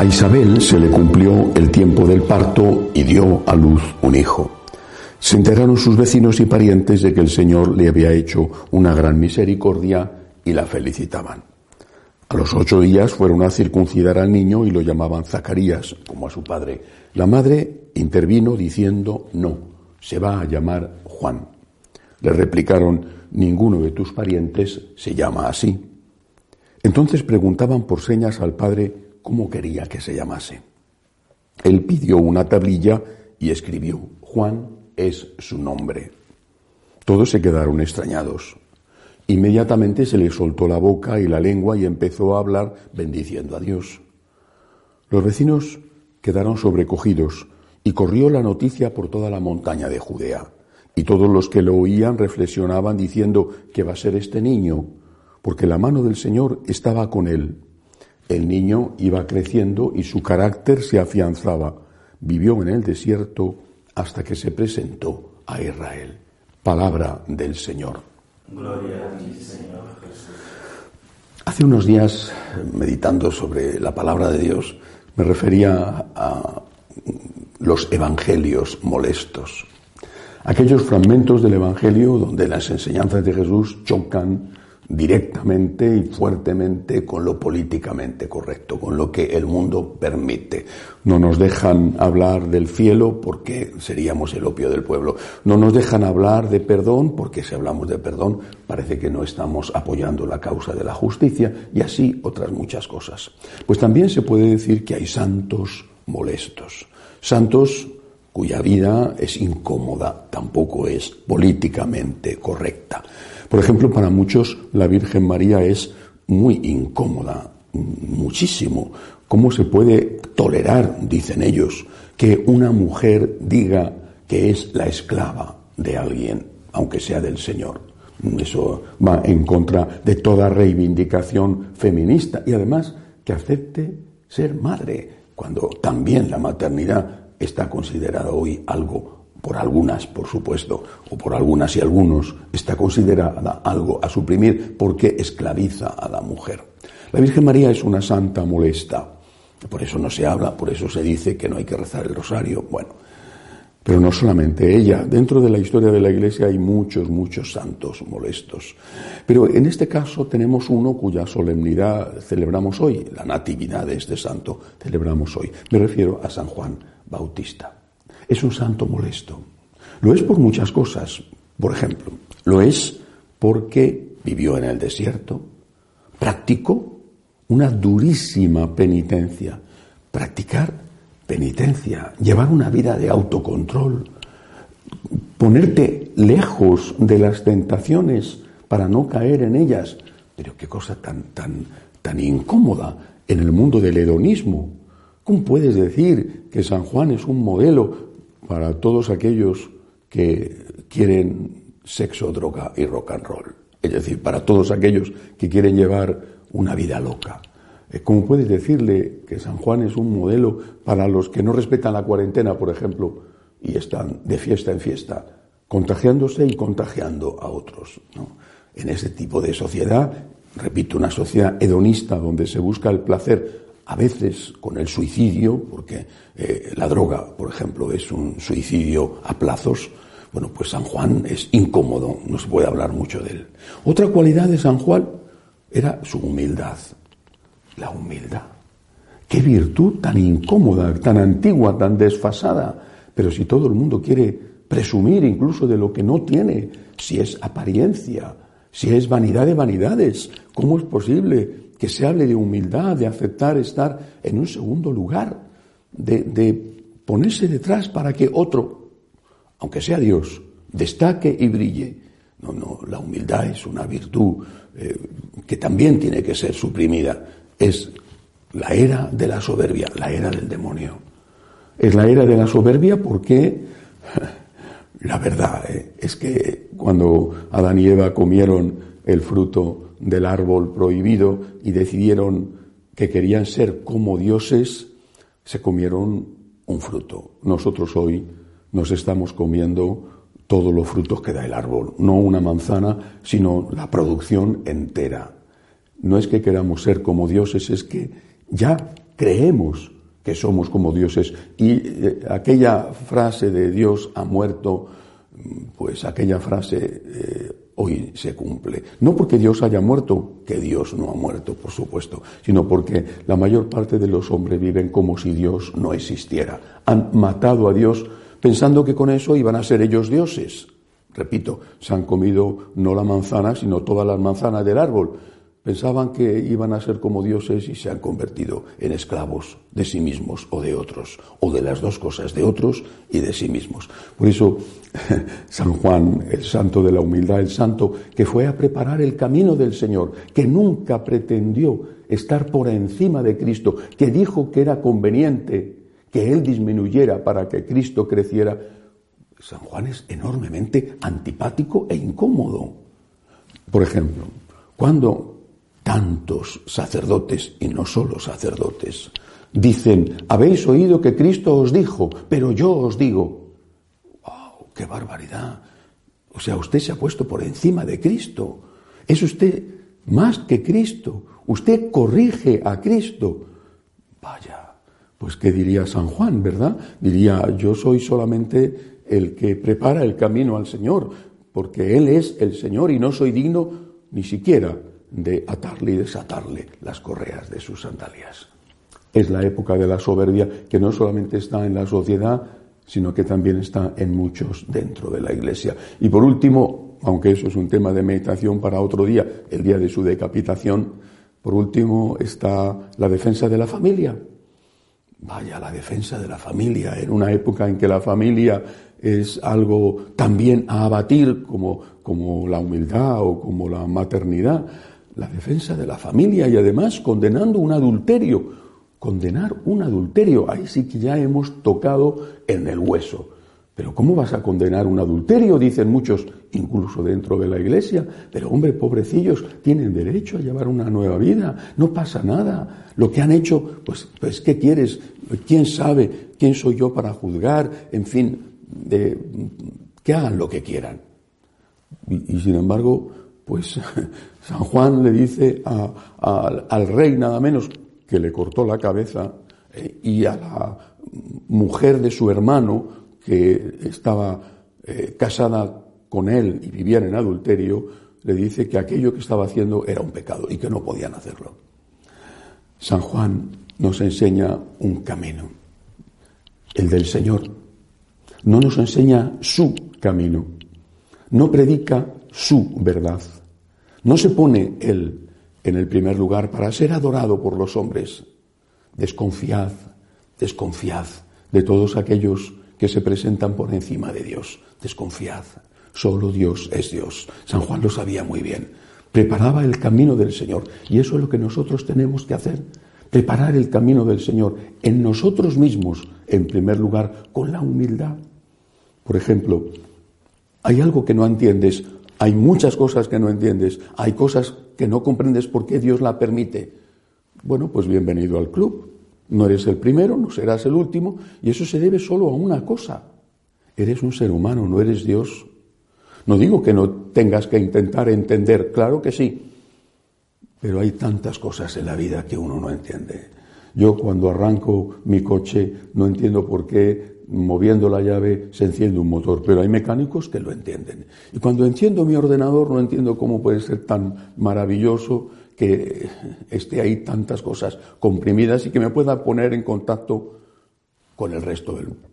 A Isabel se le cumplió el tiempo del parto y dio a luz un hijo. Se enteraron sus vecinos y parientes de que el Señor le había hecho una gran misericordia y la felicitaban. A los ocho días fueron a circuncidar al niño y lo llamaban Zacarías, como a su padre. La madre intervino diciendo, no, se va a llamar Juan. Le replicaron, ninguno de tus parientes se llama así. Entonces preguntaban por señas al padre cómo quería que se llamase. Él pidió una tablilla y escribió, Juan es su nombre. Todos se quedaron extrañados. Inmediatamente se le soltó la boca y la lengua y empezó a hablar bendiciendo a Dios. Los vecinos quedaron sobrecogidos y corrió la noticia por toda la montaña de Judea. Y todos los que lo oían reflexionaban diciendo que va a ser este niño, porque la mano del Señor estaba con él. El niño iba creciendo y su carácter se afianzaba. Vivió en el desierto hasta que se presentó a Israel. Palabra del Señor. Gloria a ti, Señor Jesús. Hace unos días, meditando sobre la palabra de Dios, me refería a los evangelios molestos. Aquellos fragmentos del Evangelio donde las enseñanzas de Jesús chocan directamente y fuertemente con lo políticamente correcto, con lo que el mundo permite. No nos dejan hablar del cielo porque seríamos el opio del pueblo. No nos dejan hablar de perdón porque si hablamos de perdón parece que no estamos apoyando la causa de la justicia y así otras muchas cosas. Pues también se puede decir que hay santos molestos. Santos cuya vida es incómoda, tampoco es políticamente correcta. Por ejemplo, para muchos la Virgen María es muy incómoda, muchísimo. ¿Cómo se puede tolerar, dicen ellos, que una mujer diga que es la esclava de alguien, aunque sea del Señor? Eso va en contra de toda reivindicación feminista y además que acepte ser madre, cuando también la maternidad está considerada hoy algo por algunas, por supuesto, o por algunas y algunos, está considerada algo a suprimir porque esclaviza a la mujer. La Virgen María es una santa molesta, por eso no se habla, por eso se dice que no hay que rezar el rosario. Bueno, pero no solamente ella, dentro de la historia de la Iglesia hay muchos, muchos santos molestos. Pero en este caso tenemos uno cuya solemnidad celebramos hoy, la natividad de este santo celebramos hoy. Me refiero a San Juan Bautista. Es un santo molesto. Lo es por muchas cosas. Por ejemplo, lo es porque vivió en el desierto, practicó una durísima penitencia. Practicar penitencia, llevar una vida de autocontrol, ponerte lejos de las tentaciones para no caer en ellas. Pero qué cosa tan, tan, tan incómoda en el mundo del hedonismo. ¿Cómo puedes decir que San Juan es un modelo para todos aquellos que quieren sexo, droga y rock and roll? Es decir, para todos aquellos que quieren llevar una vida loca. Eh, ¿Cómo puedes decirle que San Juan es un modelo para los que no respetan la cuarentena, por ejemplo, y están de fiesta en fiesta, contagiándose y contagiando a otros? ¿no? En ese tipo de sociedad, repito, una sociedad hedonista donde se busca el placer a veces con el suicidio, porque eh, la droga, por ejemplo, es un suicidio a plazos, bueno, pues San Juan es incómodo, no se puede hablar mucho de él. Otra cualidad de San Juan era su humildad, la humildad. Qué virtud tan incómoda, tan antigua, tan desfasada. Pero si todo el mundo quiere presumir incluso de lo que no tiene, si es apariencia, si es vanidad de vanidades, ¿cómo es posible que se hable de humildad, de aceptar estar en un segundo lugar, de, ponerse detrás para que otro, aunque sea Dios, destaque y brille. No, no, la humildad es una virtud eh, que también tiene que ser suprimida. Es la era de la soberbia, la era del demonio. Es la era de la soberbia porque la verdad eh, es que cuando Adán y Eva comieron el fruto del árbol prohibido y decidieron que querían ser como dioses, se comieron un fruto. Nosotros hoy nos estamos comiendo todos los frutos que da el árbol, no una manzana, sino la producción entera. No es que queramos ser como dioses, es que ya creemos que somos como dioses. Y eh, aquella frase de Dios ha muerto, pues aquella frase eh, hoy se cumple. No porque Dios haya muerto, que Dios no ha muerto, por supuesto, sino porque la mayor parte de los hombres viven como si Dios no existiera. Han matado a Dios pensando que con eso iban a ser ellos dioses. Repito, se han comido no la manzana, sino todas las manzanas del árbol. Pensaban que iban a ser como dioses y se han convertido en esclavos de sí mismos o de otros, o de las dos cosas, de otros y de sí mismos. Por eso, San Juan, el santo de la humildad, el santo que fue a preparar el camino del Señor, que nunca pretendió estar por encima de Cristo, que dijo que era conveniente que Él disminuyera para que Cristo creciera, San Juan es enormemente antipático e incómodo. Por ejemplo, cuando tantos sacerdotes, y no solo sacerdotes, dicen, habéis oído que Cristo os dijo, pero yo os digo, ¡wow! ¡Qué barbaridad! O sea, usted se ha puesto por encima de Cristo. Es usted más que Cristo. Usted corrige a Cristo. Vaya, pues ¿qué diría San Juan, verdad? Diría, yo soy solamente el que prepara el camino al Señor, porque Él es el Señor y no soy digno ni siquiera de atarle y desatarle las correas de sus sandalias. Es la época de la soberbia que no solamente está en la sociedad, sino que también está en muchos dentro de la Iglesia. Y por último, aunque eso es un tema de meditación para otro día, el día de su decapitación, por último está la defensa de la familia. Vaya, la defensa de la familia, en una época en que la familia es algo también a abatir como, como la humildad o como la maternidad, la defensa de la familia y además condenando un adulterio. Condenar un adulterio, ahí sí que ya hemos tocado en el hueso. Pero ¿cómo vas a condenar un adulterio? Dicen muchos, incluso dentro de la iglesia. Pero hombre, pobrecillos, tienen derecho a llevar una nueva vida. No pasa nada. Lo que han hecho, pues, pues ¿qué quieres? ¿Quién sabe? ¿Quién soy yo para juzgar? En fin, que hagan lo que quieran. Y, sin embargo, pues San Juan le dice al rey nada menos que le cortó la cabeza eh, y a la mujer de su hermano que estaba eh, casada con él y vivían en adulterio, le dice que aquello que estaba haciendo era un pecado y que no podían hacerlo. San Juan nos enseña un camino, el del Señor. No nos enseña su camino, no predica su verdad, no se pone él en el primer lugar para ser adorado por los hombres. Desconfiad, desconfiad de todos aquellos que se presentan por encima de Dios. Desconfiad, solo Dios es Dios. San Juan lo sabía muy bien. Preparaba el camino del Señor. Y eso es lo que nosotros tenemos que hacer. Preparar el camino del Señor en nosotros mismos, en primer lugar, con la humildad. Por ejemplo, hay algo que no entiendes, hay muchas cosas que no entiendes, hay cosas que no comprendes por qué Dios la permite. Bueno, pues bienvenido al club. No eres el primero, no serás el último, y eso se debe solo a una cosa. Eres un ser humano, no eres Dios. No digo que no tengas que intentar entender, claro que sí, pero hay tantas cosas en la vida que uno no entiende. Yo cuando arranco mi coche no entiendo por qué moviendo la llave se enciende un motor, pero hay mecánicos que lo entienden. Y cuando enciendo mi ordenador no entiendo cómo puede ser tan maravilloso que esté ahí tantas cosas comprimidas y que me pueda poner en contacto con el resto del mundo.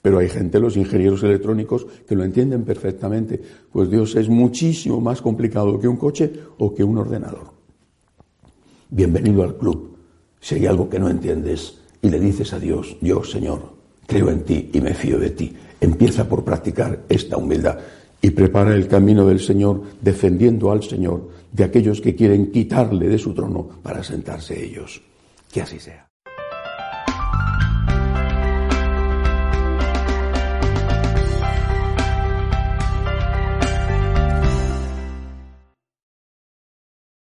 Pero hay gente, los ingenieros electrónicos, que lo entienden perfectamente. Pues Dios es muchísimo más complicado que un coche o que un ordenador. Bienvenido al club. Si hay algo que no entiendes y le dices a Dios, yo, Señor, creo en ti y me fío de ti. Empieza por practicar esta humildad y prepara el camino del Señor defendiendo al Señor de aquellos que quieren quitarle de su trono para sentarse ellos. Que así sea.